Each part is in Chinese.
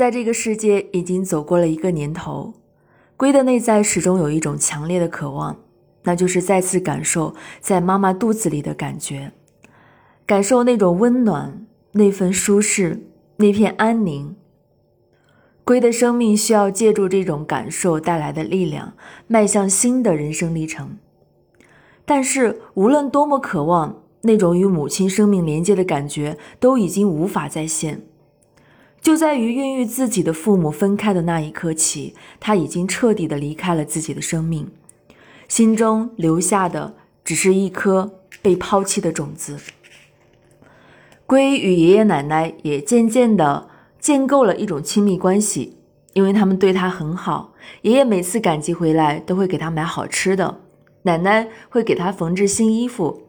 在这个世界已经走过了一个年头，龟的内在始终有一种强烈的渴望，那就是再次感受在妈妈肚子里的感觉，感受那种温暖、那份舒适、那片安宁。龟的生命需要借助这种感受带来的力量，迈向新的人生历程。但是，无论多么渴望，那种与母亲生命连接的感觉都已经无法再现。就在于孕育自己的父母分开的那一刻起，他已经彻底的离开了自己的生命，心中留下的只是一颗被抛弃的种子。龟与爷爷奶奶也渐渐的建构了一种亲密关系，因为他们对他很好。爷爷每次赶集回来都会给他买好吃的，奶奶会给他缝制新衣服。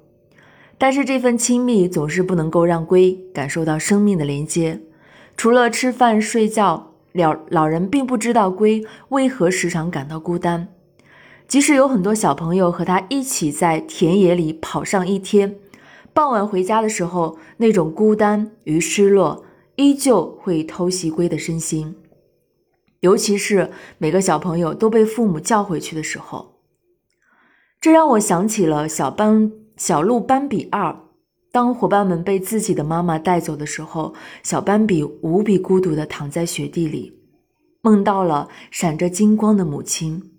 但是这份亲密总是不能够让龟感受到生命的连接。除了吃饭睡觉，老老人并不知道龟为何时常感到孤单。即使有很多小朋友和他一起在田野里跑上一天，傍晚回家的时候，那种孤单与失落依旧会偷袭龟的身心。尤其是每个小朋友都被父母叫回去的时候，这让我想起了小斑小鹿斑比二。当伙伴们被自己的妈妈带走的时候，小斑比无比孤独地躺在雪地里，梦到了闪着金光的母亲。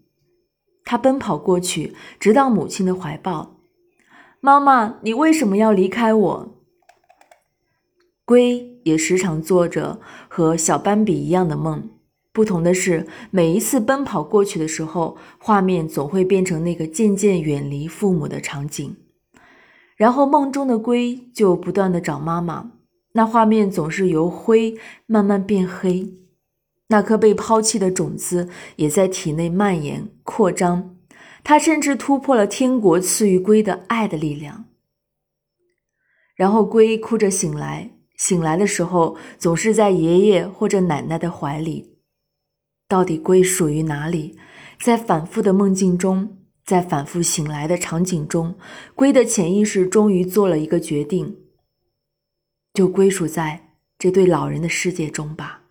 他奔跑过去，直到母亲的怀抱。妈妈，你为什么要离开我？龟也时常做着和小斑比一样的梦，不同的是，每一次奔跑过去的时候，画面总会变成那个渐渐远离父母的场景。然后梦中的龟就不断的找妈妈，那画面总是由灰慢慢变黑，那颗被抛弃的种子也在体内蔓延扩张，它甚至突破了天国赐予龟的爱的力量。然后龟哭着醒来，醒来的时候总是在爷爷或者奶奶的怀里。到底龟属于哪里？在反复的梦境中。在反复醒来的场景中，龟的潜意识终于做了一个决定，就归属在这对老人的世界中吧。